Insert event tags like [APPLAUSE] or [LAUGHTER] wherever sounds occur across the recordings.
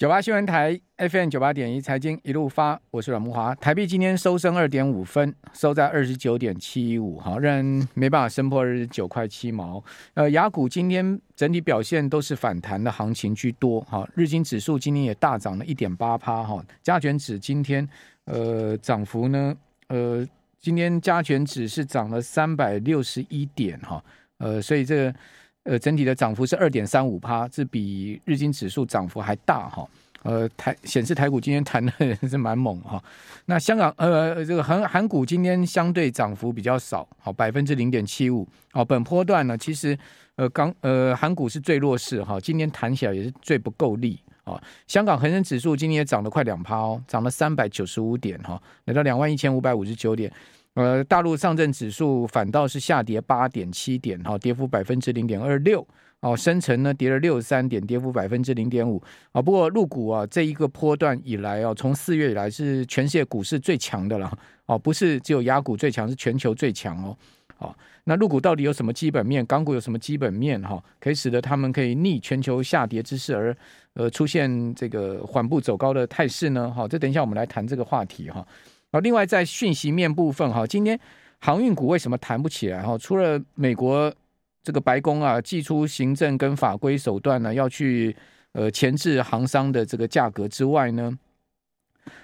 九八新闻台 FM 九八点一财经一路发，我是阮木华。台币今天收升二点五分，收在二十九点七五，哈，仍然没办法升破二十九块七毛。呃，雅股今天整体表现都是反弹的行情居多，哈。日经指数今天也大涨了一点八趴，哈。加权指今天呃涨幅呢，呃，今天加权指是涨了三百六十一点，哈，呃，所以这个。呃，整体的涨幅是二点三五趴，是比日经指数涨幅还大哈。呃，台显示台股今天弹的 [LAUGHS] 是蛮猛哈。那香港呃，这个韩韩股今天相对涨幅比较少，好百分之零点七五。好，本波段呢，其实呃港呃韩股是最弱势哈，今天弹起来也是最不够力啊。香港恒生指数今天也涨了快两趴哦，涨了三百九十五点哈，来到两万一千五百五十九点。呃，大陆上证指数反倒是下跌八点七点，哈，跌幅百分之零点二六。哦，深成呢跌了六十三点，跌幅百分之零点五。啊，不过入股啊这一个波段以来啊，从四月以来是全世界股市最强的了。哦，不是只有亚股最强，是全球最强哦。好，那入股到底有什么基本面？港股有什么基本面？哈，可以使得他们可以逆全球下跌之势而呃出现这个缓步走高的态势呢？好，这等一下我们来谈这个话题哈。啊，另外在讯息面部分哈，今天航运股为什么弹不起来哈？除了美国这个白宫啊，祭出行政跟法规手段呢，要去呃钳制航商的这个价格之外呢，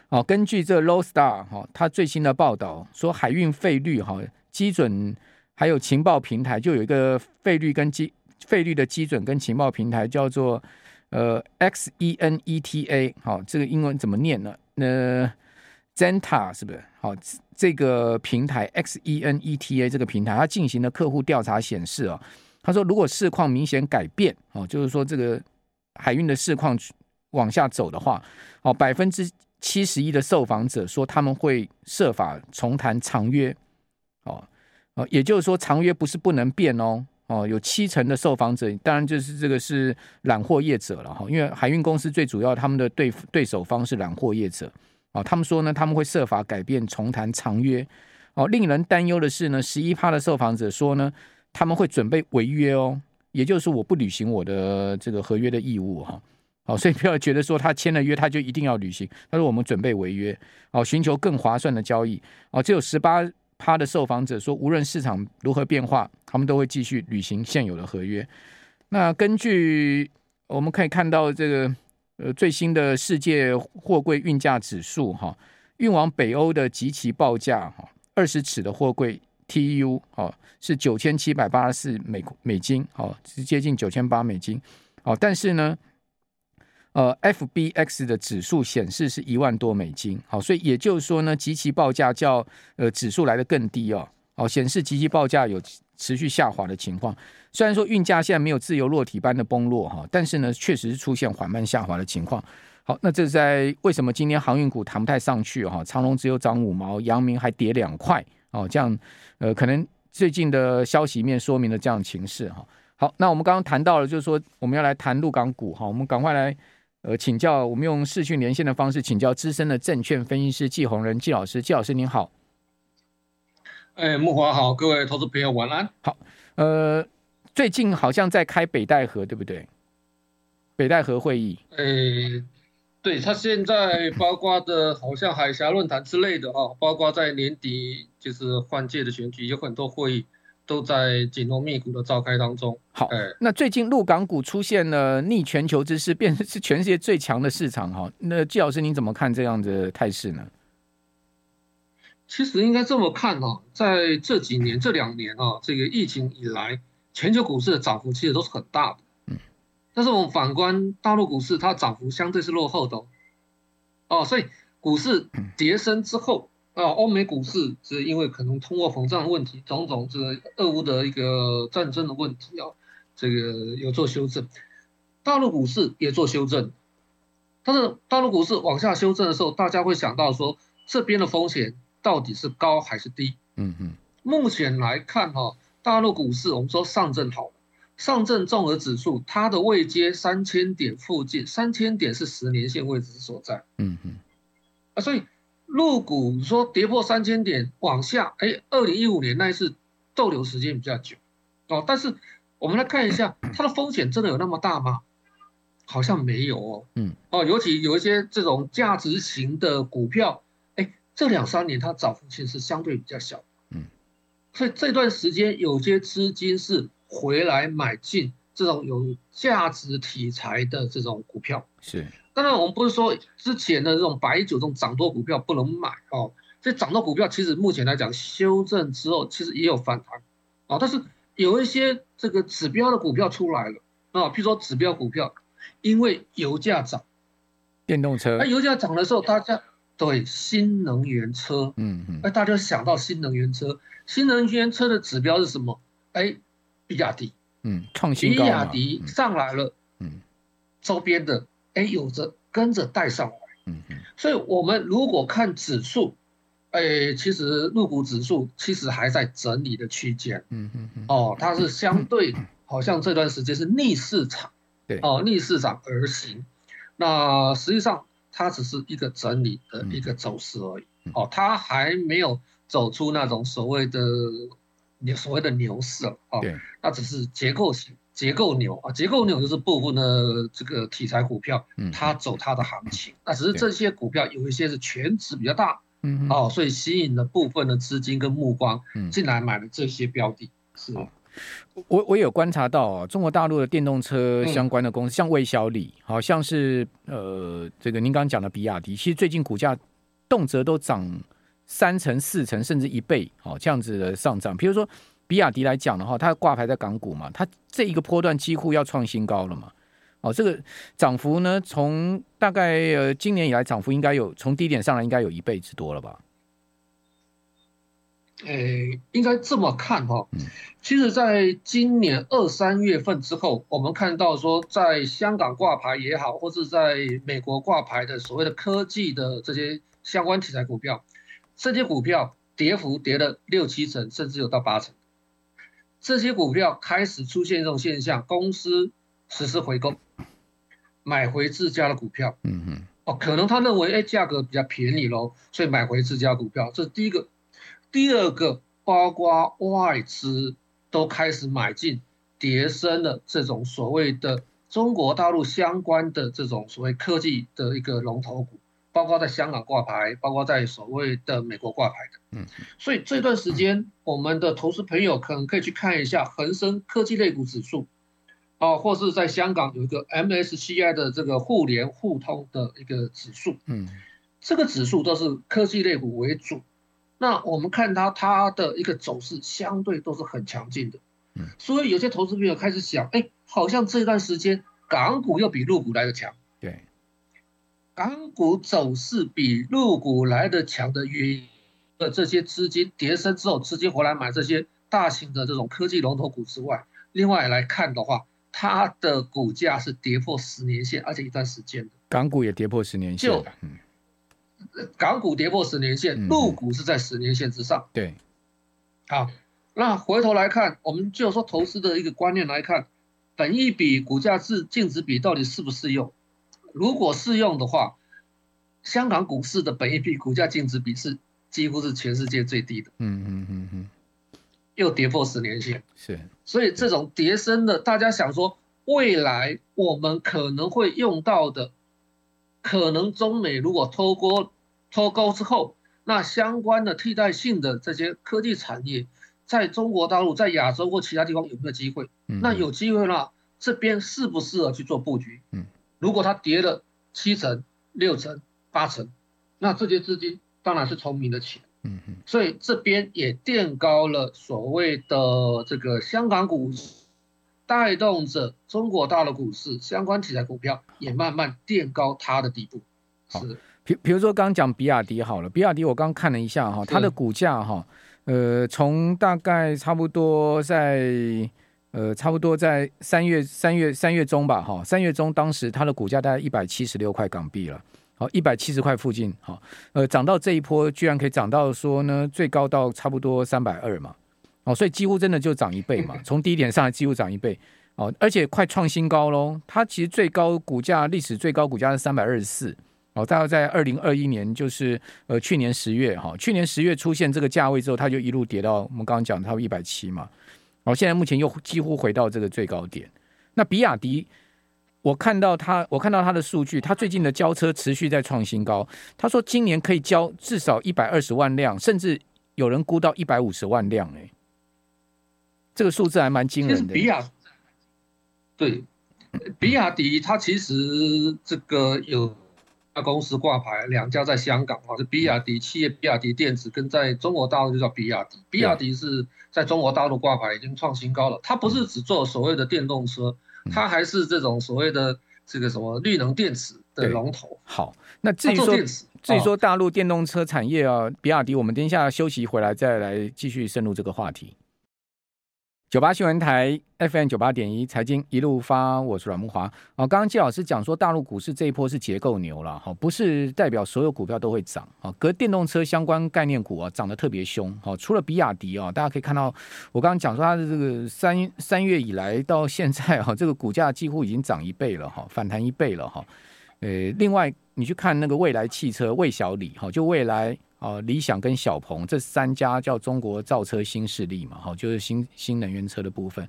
哦，根据这 Low Star 哈，它最新的报道说，海运费率哈基准还有情报平台，就有一个费率跟基费率的基准跟情报平台叫做呃 XENETA 好，这个英文怎么念呢？那 Zenta 是不是？好，这个平台 X E N E T A 这个平台，它进行了客户调查显示啊，他说如果市况明显改变哦，就是说这个海运的市况往下走的话，哦，百分之七十一的受访者说他们会设法重谈长约，哦哦，也就是说长约不是不能变哦哦，有七成的受访者，当然就是这个是揽货业者了哈，因为海运公司最主要他们的对对手方是揽货业者。哦，他们说呢，他们会设法改变重谈长约。哦，令人担忧的是呢，十一趴的受访者说呢，他们会准备违约哦，也就是我不履行我的这个合约的义务哈。哦，所以不要觉得说他签了约他就一定要履行。他说我们准备违约，哦，寻求更划算的交易。哦，只有十八趴的受访者说，无论市场如何变化，他们都会继续履行现有的合约。那根据我们可以看到这个。呃，最新的世界货柜运价指数哈，运往北欧的即期报价哈，二十尺的货柜 T U 哈是九千七百八十四美美金，哦，是接近九千八美金，哦，但是呢，呃，FBX 的指数显示是一万多美金，好，所以也就是说呢，即期报价较呃指数来的更低哦，哦，显示即期报价有持续下滑的情况。虽然说运价现在没有自由落体般的崩落哈，但是呢，确实是出现缓慢下滑的情况。好，那这是在为什么今天航运股弹不太上去哈？长荣只有涨五毛，阳明还跌两块哦，这样呃，可能最近的消息面说明了这样的情势哈。好，那我们刚刚谈到了，就是说我们要来谈陆港股哈，我们赶快来呃请教，我们用视讯连线的方式请教资深的证券分析师季宏仁季老师，季老师您好。哎，木华好，各位投资朋友晚安。好，呃。最近好像在开北戴河，对不对？北戴河会议。诶，对，他现在包括的，好像海峡论坛之类的啊，包括在年底就是换届的选举，有很多会议都在紧锣密鼓的召开当中。好，那最近陆港股出现了逆全球之势，变成是全世界最强的市场哈。那季老师您怎么看这样的态势呢？其实应该这么看哈，在这几年这两年啊，这个疫情以来。全球股市的涨幅其实都是很大的，嗯，但是我们反观大陆股市，它涨幅相对是落后的哦，哦，所以股市跌升之后，啊，欧美股市是因为可能通货膨胀的问题，种种这个俄乌的一个战争的问题啊，这个有做修正，大陆股市也做修正，但是大陆股市往下修正的时候，大家会想到说，这边的风险到底是高还是低？嗯嗯，目前来看哈。大陆股市，我们说上证好了，上证综合指数它的位阶三千点附近，三千点是十年线位置所在。嗯嗯，啊，所以入股说跌破三千点往下，哎，二零一五年那一次逗留时间比较久，哦，但是我们来看一下，它的风险真的有那么大吗？好像没有哦。嗯，哦，尤其有一些这种价值型的股票，哎，这两三年它涨幅其实是相对比较小。嗯，所以这段时间有些资金是回来买进这种有价值题材的这种股票。是，当然我们不是说之前的这种白酒这种涨多股票不能买哦。这涨多股票其实目前来讲修正之后，其实也有反弹啊，但是有一些这个指标的股票出来了啊，譬如说指标股票，因为油价涨，电动车，那油价涨的时候，大家对新能源车，嗯嗯，哎，大家想到新能源车，新能源车的指标是什么？哎，比亚迪，嗯，创新高，比亚迪上来了，嗯，周边的哎有着跟着带上来，嗯嗯，所以我们如果看指数。哎，其实陆股指数其实还在整理的区间，嗯嗯嗯，哦，它是相对 [COUGHS] 好像这段时间是逆市场，对，哦，逆市场而行，那实际上它只是一个整理的一个走势而已，哦，它还没有走出那种所谓的牛所谓的牛市哦，对，那只是结构性结构牛。啊，结构牛就是部分的这个题材股票，它走它的行情，那只是这些股票有一些是权值比较大。嗯，哦，所以吸引了部分的资金跟目光进来买了这些标的。是，我我有观察到啊，中国大陆的电动车相关的公司，像魏小李，好像是呃，这个您刚刚讲的比亚迪，其实最近股价动辄都涨三成、四成，甚至一倍，好这样子的上涨。比如说比亚迪来讲的话，它挂牌在港股嘛，它这一个波段几乎要创新高了嘛。哦，这个涨幅呢，从大概呃今年以来涨幅应该有从低点上来应该有一倍之多了吧？诶，应该这么看哈。其实，在今年二三月份之后，我们看到说，在香港挂牌也好，或是在美国挂牌的所谓的科技的这些相关题材股票，这些股票跌幅跌了六七成，甚至有到八成。这些股票开始出现这种现象，公司实施回购。买回自家的股票，嗯嗯，哦，可能他认为，哎，价格比较便宜喽，所以买回自家股票，这是第一个。第二个，包括外资都开始买进，叠升了这种所谓的中国大陆相关的这种所谓科技的一个龙头股，包括在香港挂牌，包括在所谓的美国挂牌的，嗯，所以这段时间，我们的投资朋友可能可以去看一下恒生科技类股指数。哦，或是在香港有一个 MSCI 的这个互联互通的一个指数，嗯，这个指数都是科技类股为主。那我们看它它的一个走势相对都是很强劲的，嗯，所以有些投资朋友开始想，哎，好像这段时间港股又比陆股来的强，对，港股走势比陆股来的强的原因，呃，这些资金跌升之后，资金回来买这些大型的这种科技龙头股之外，另外来看的话。它的股价是跌破十年线，而且一段时间的。港股也跌破十年线，就港股跌破十年线，陆股是在十年线之上。对，好，那回头来看，我们就说投资的一个观念来看，本益比、股价是净值比到底适不适用？如果适用的话，香港股市的本益比、股价净值比是几乎是全世界最低的。嗯嗯嗯嗯。又跌破十年线，是，所以这种跌升的，大家想说，未来我们可能会用到的，可能中美如果脱钩脱钩之后，那相关的替代性的这些科技产业，在中国大陆、在亚洲或其他地方有没有机会？嗯、那有机会了，这边适不适合去做布局？嗯，如果它跌了七成、六成、八成，那这些资金当然是聪明的钱。嗯嗯，所以这边也垫高了所谓的这个香港股市，带动着中国大陆股市相关题材股票也慢慢垫高它的底部。是，比比如说刚刚讲比亚迪好了，比亚迪我刚看了一下哈，它的股价哈，呃，从大概差不多在呃差不多在三月三月三月中吧哈，三月中当时它的股价大概一百七十六块港币了。好，一百七十块附近，好，呃，涨到这一波，居然可以涨到说呢，最高到差不多三百二嘛，哦，所以几乎真的就涨一倍嘛，[LAUGHS] 从低点上来几乎涨一倍，哦，而且快创新高喽。它其实最高股价历史最高股价是三百二十四，哦，大概在二零二一年，就是呃去年十月哈，去年十月出现这个价位之后，它就一路跌到我们刚刚讲它一百七嘛，然哦，现在目前又几乎回到这个最高点。那比亚迪。我看到他，我看到他的数据，他最近的交车持续在创新高。他说今年可以交至少一百二十万辆，甚至有人估到一百五十万辆。哎，这个数字还蛮惊人的。比亚对，比亚迪它其实这个有家公司挂牌，两家在香港啊，是比亚迪企业，比亚迪电子跟在中国大陆就叫比亚迪。比亚迪是在中国大陆挂牌已经创新高了，它不是只做所谓的电动车。它还是这种所谓的这个什么绿能电池的龙头。好，那至于说至于说大陆电动车产业啊，比亚迪，我们等一下休息回来再来继续深入这个话题。九八新闻台 FM 九八点一财经一路发，我是阮木华。哦，刚刚季老师讲说，大陆股市这一波是结构牛了，哈，不是代表所有股票都会涨。啊，隔电动车相关概念股啊，涨得特别凶。好，除了比亚迪啊，大家可以看到，我刚刚讲说它的这个三三月以来到现在哈，这个股价几乎已经涨一倍了哈，反弹一倍了哈。呃，另外你去看那个未来汽车、魏小李哈，就未来。哦，理想跟小鹏这三家叫中国造车新势力嘛，哈，就是新新能源车的部分。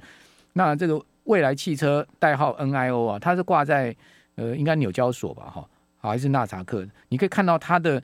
那这个蔚来汽车代号 NIO 啊，它是挂在呃应该纽交所吧，哈，还是纳查克？你可以看到它的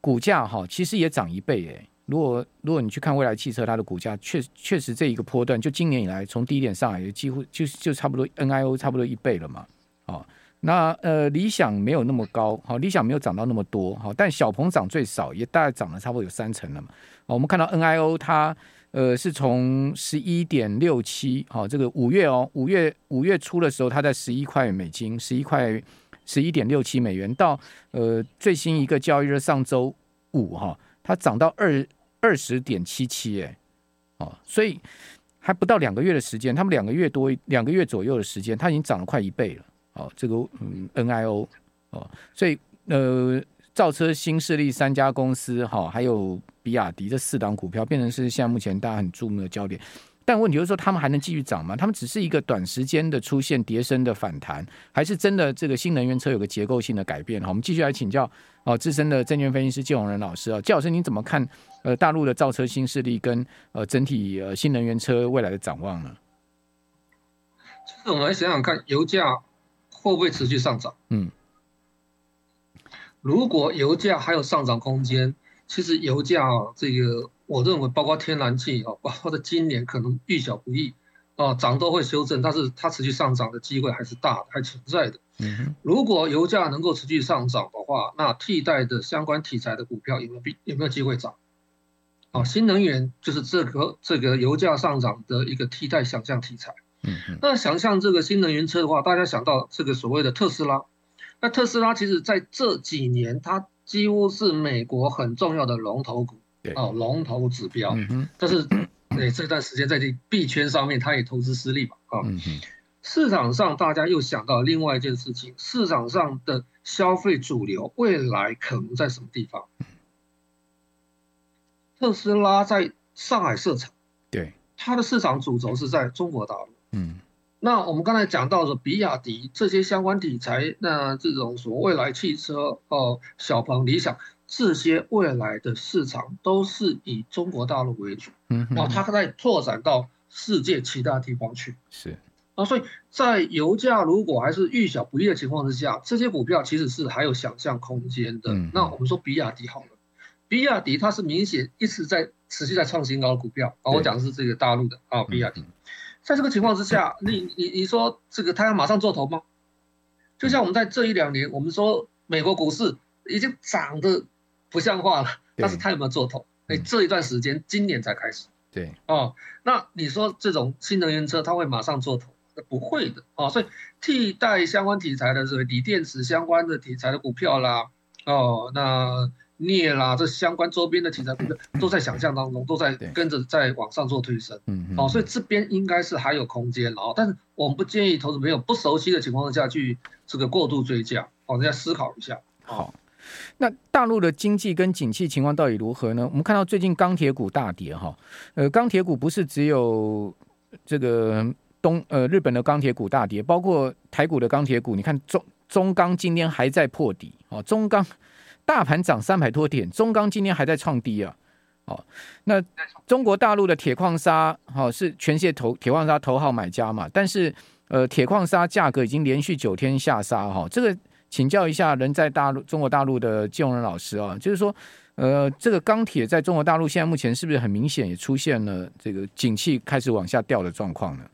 股价哈，其实也涨一倍诶。如果如果你去看蔚来汽车，它的股价确确实这一个波段，就今年以来从低点上来，几乎就就差不多 NIO 差不多一倍了嘛，哦。那呃，理想没有那么高，好，理想没有涨到那么多，好，但小鹏涨最少，也大概涨了差不多有三成了嘛。我们看到 NIO 它呃是从十一点六七，好，这个五月哦，五月五月初的时候，它在十一块美金，十一块十一点六七美元，到呃最新一个交易日上周五哈，它涨到二二十点七七，哎，哦，所以还不到两个月的时间，他们两个月多两个月左右的时间，它已经涨了快一倍了。哦，这个嗯，NIO 哦，所以呃，造车新势力三家公司哈、还有比亚迪这四档股票，变成是现在目前大家很注目的焦点。但问题就是说，他们还能继续涨吗？他们只是一个短时间的出现跌升的反弹，还是真的这个新能源车有个结构性的改变？好，我们继续来请教哦，资深的证券分析师季宏仁老师啊，季老师你怎么看呃大陆的造车新势力跟呃整体呃新能源车未来的展望呢？其实我们来想想看，油价。会不会持续上涨？嗯，如果油价还有上涨空间，其实油价啊，这个我认为包括天然气啊，包括的今年可能遇小不易啊，涨都会修正，但是它持续上涨的机会还是大的，还存在的。嗯，如果油价能够持续上涨的话，那替代的相关题材的股票有没有必有没有机会涨？啊，新能源就是这个这个油价上涨的一个替代想象题材。嗯，那想象这个新能源车的话，大家想到这个所谓的特斯拉，那特斯拉其实在这几年，它几乎是美国很重要的龙头股，哦，龙头指标。但是，[CLEARS THROAT] 哎，这段时间在这币圈上面，它也投资失利嘛，啊，嗯，市场上大家又想到另外一件事情，市场上的消费主流未来可能在什么地方？特斯拉在上海设厂，对，它的市场主轴是在中国大陆。嗯，那我们刚才讲到的比亚迪这些相关题材，那这种所谓未来汽车哦，小鹏、理想这些未来的市场都是以中国大陆为主，嗯，然后它在拓展到世界其他地方去，是。啊，所以在油价如果还是遇小不易的情况之下，这些股票其实是还有想象空间的。那我们说比亚迪好了，比亚迪它是明显一直在持续在创新高的股票啊，我讲的是这个大陆的啊，比亚迪。在这个情况之下，你你你说这个他要马上做头吗？就像我们在这一两年，我们说美国股市已经涨得不像话了，但是他有没有做头？哎，这一段时间今年才开始。对哦，那你说这种新能源车它会马上做头？不会的哦，所以替代相关题材的这个锂电池相关的题材的股票啦，哦那。镍啦，这相关周边的题材股票都在想象当中，都在跟着在往上做推升。嗯嗯。哦，所以这边应该是还有空间哦，但是我们不建议投资朋友不熟悉的情况下去这个过度追价。哦，大家思考一下。好，那大陆的经济跟景气情况到底如何呢？我们看到最近钢铁股大跌哈。呃，钢铁股不是只有这个东呃日本的钢铁股大跌，包括台股的钢铁股。你看中中钢今天还在破底哦，中钢。大盘涨三百多点，中钢今天还在创低啊！哦，那中国大陆的铁矿砂，好是全世界头铁矿砂头号买家嘛？但是呃，铁矿砂价格已经连续九天下杀哈。这个请教一下人在大陆中国大陆的金融人老师啊，就是说，呃，这个钢铁在中国大陆现在目前是不是很明显也出现了这个景气开始往下掉的状况呢？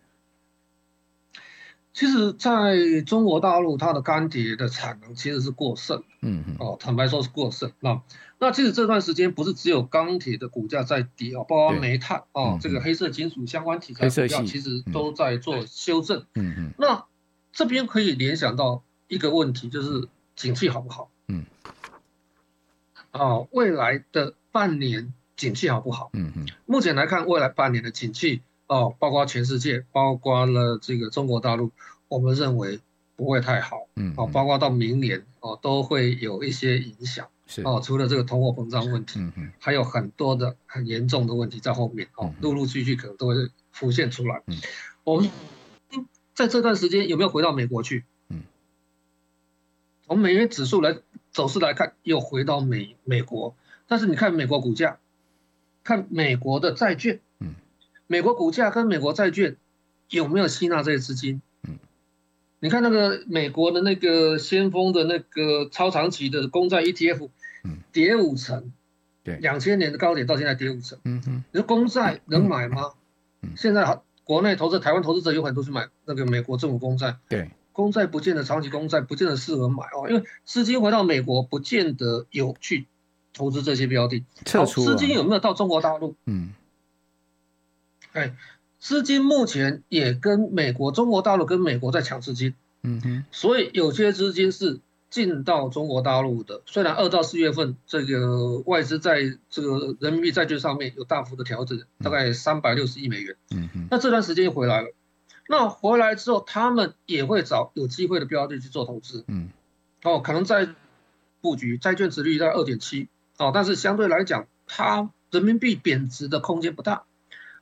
其实，在中国大陆，它的钢铁的产能其实是过剩，嗯嗯，哦，坦白说是过剩。那那其实这段时间不是只有钢铁的股价在跌啊，包括煤炭啊，这个黑色金属相关题材股票其实都在做修正。嗯嗯。那这边可以联想到一个问题，就是景气好不好？嗯。啊，未来的半年景气好不好？嗯嗯。目前来看，未来半年的景气。哦，包括全世界，包括了这个中国大陆，我们认为不会太好。嗯，哦，包括到明年哦，都会有一些影响。是哦，除了这个通货膨胀问题，嗯嗯，还有很多的很严重的问题在后面。哦，陆陆续续可能都会浮现出来。嗯，我们在这段时间有没有回到美国去？嗯，从美元指数来走势来看，又回到美美国。但是你看美国股价，看美国的债券。美国股价跟美国债券有没有吸纳这些资金？嗯，你看那个美国的那个先锋的那个超长期的公债 ETF，嗯，跌五成，对，两千年的高点到现在跌五成，嗯哼，你说公债能买吗？嗯，现在国内投资台湾投资者有很多是买那个美国政府公债，对，公债不见得长期公债不见得适合买哦，因为资金回到美国不见得有去投资这些标的，撤出，资金有没有到中国大陆？嗯。哎，资金目前也跟美国、中国大陆跟美国在抢资金，嗯哼，所以有些资金是进到中国大陆的。虽然二到四月份这个外资在这个人民币债券上面有大幅的调整，大概三百六十亿美元，嗯哼，那这段时间又回来了。那回来之后，他们也会找有机会的标的去做投资，嗯，哦，可能在布局债券值率在二点七，哦，但是相对来讲，它人民币贬值的空间不大。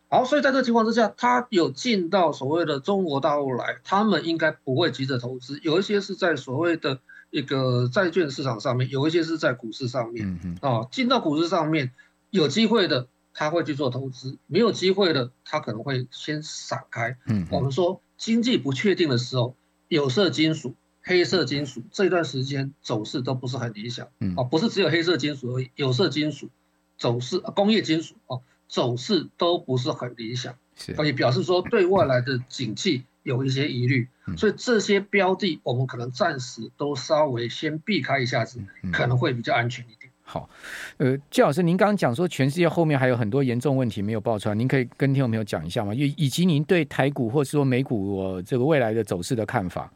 好，所以在这个情况之下，他有进到所谓的中国大陆来，他们应该不会急着投资，有一些是在所谓的一个债券市场上面，有一些是在股市上面。嗯嗯。啊，进到股市上面有机会的，他会去做投资；没有机会的，他可能会先散开。嗯。我们说经济不确定的时候，有色金属、黑色金属这段时间走势都不是很理想。嗯。啊，不是只有黑色金属而已，有色金属走势、工业金属啊。走势都不是很理想，所以表示说对未来的景气有一些疑虑，所以这些标的我们可能暂时都稍微先避开一下子，可能会比较安全一点。好，呃，季老师，您刚刚讲说全世界后面还有很多严重问题没有爆出来，您可以跟听众朋友讲一下吗？以以及您对台股或是说美股我这个未来的走势的看法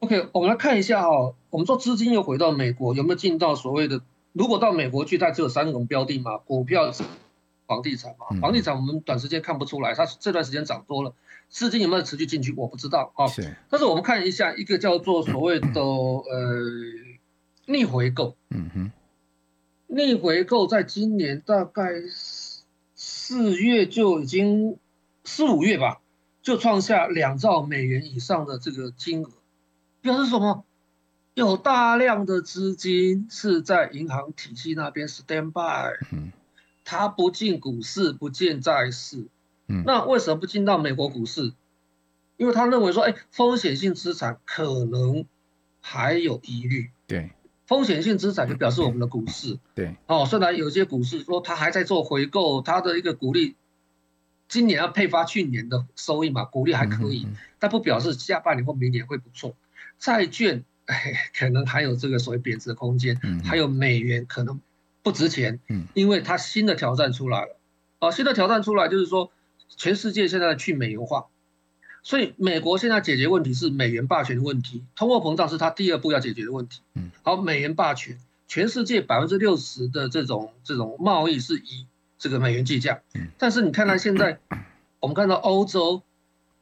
？OK，我们来看一下哦，我们说资金又回到美国，有没有进到所谓的？如果到美国去，它只有三种标的嘛，股票、房地产嘛。房地产我们短时间看不出来，它这段时间涨多了，资金有没有持续进去，我不知道啊。是。但是我们看一下一个叫做所谓的呃逆回购。嗯哼。逆回购在今年大概四月就已经四五月吧，就创下两兆美元以上的这个金额，表示什么？有大量的资金是在银行体系那边 stand by，嗯，他不进股市，不进债市，嗯，那为什么不进到美国股市？因为他认为说，哎，风险性资产可能还有疑虑，对，风险性资产就表示我们的股市，对，哦，虽然有些股市说它还在做回购，它的一个股利，今年要配发去年的收益嘛，股利还可以，但不表示下半年或明年会不错，债券。哎，[LAUGHS] 可能还有这个所谓贬值的空间，嗯，还有美元可能不值钱，嗯，因为它新的挑战出来了，哦，新的挑战出来就是说，全世界现在去美元化，所以美国现在解决问题是美元霸权的问题，通货膨胀是它第二步要解决的问题，嗯，好，美元霸权，全世界百分之六十的这种这种贸易是以这个美元计价，嗯，但是你看到现在，[COUGHS] 我们看到欧洲、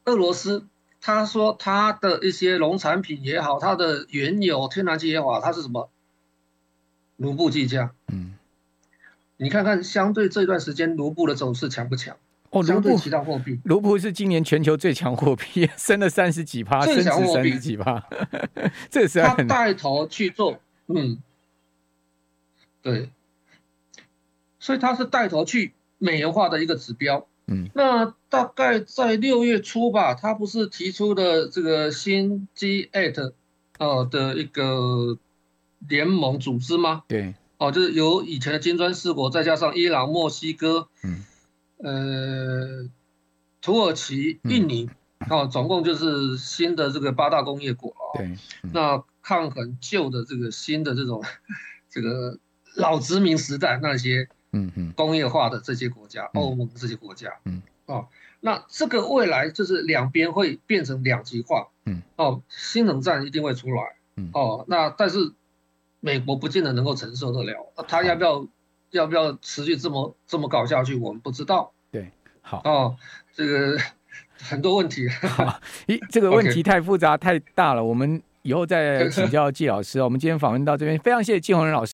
俄罗斯。他说他的一些农产品也好，他的原油、天然气也好，他是什么卢布计价？嗯，你看看相对这段时间卢布的走势强不强？哦，卢布其他货币，卢布是今年全球最强货币，[LAUGHS] 升了三十几趴，升值三十几趴。[LAUGHS] 这是他带头去做，嗯，对，所以他是带头去美元化的一个指标。嗯，那大概在六月初吧，他不是提出的这个新 G8 呃的一个联盟组织吗？对，哦，就是由以前的金砖四国，再加上伊朗、墨西哥，嗯，呃，土耳其、印尼，嗯、哦，总共就是新的这个八大工业国啊。对，嗯、那抗衡旧的这个新的这种这个老殖民时代那些。嗯嗯，工业化的这些国家，欧、嗯、盟这些国家，嗯。哦，那这个未来就是两边会变成两极化，嗯。哦，新冷战一定会出来，嗯。哦，那但是美国不见得能够承受得了，他要不要、嗯、要不要持续这么这么搞下去，我们不知道。对，好。哦，这个 [LAUGHS] 很多问题，好，咦，这个问题 [LAUGHS] 太复杂、太大了，我们以后再请教季老师。我们今天访问到这边，非常谢谢季红仁老师。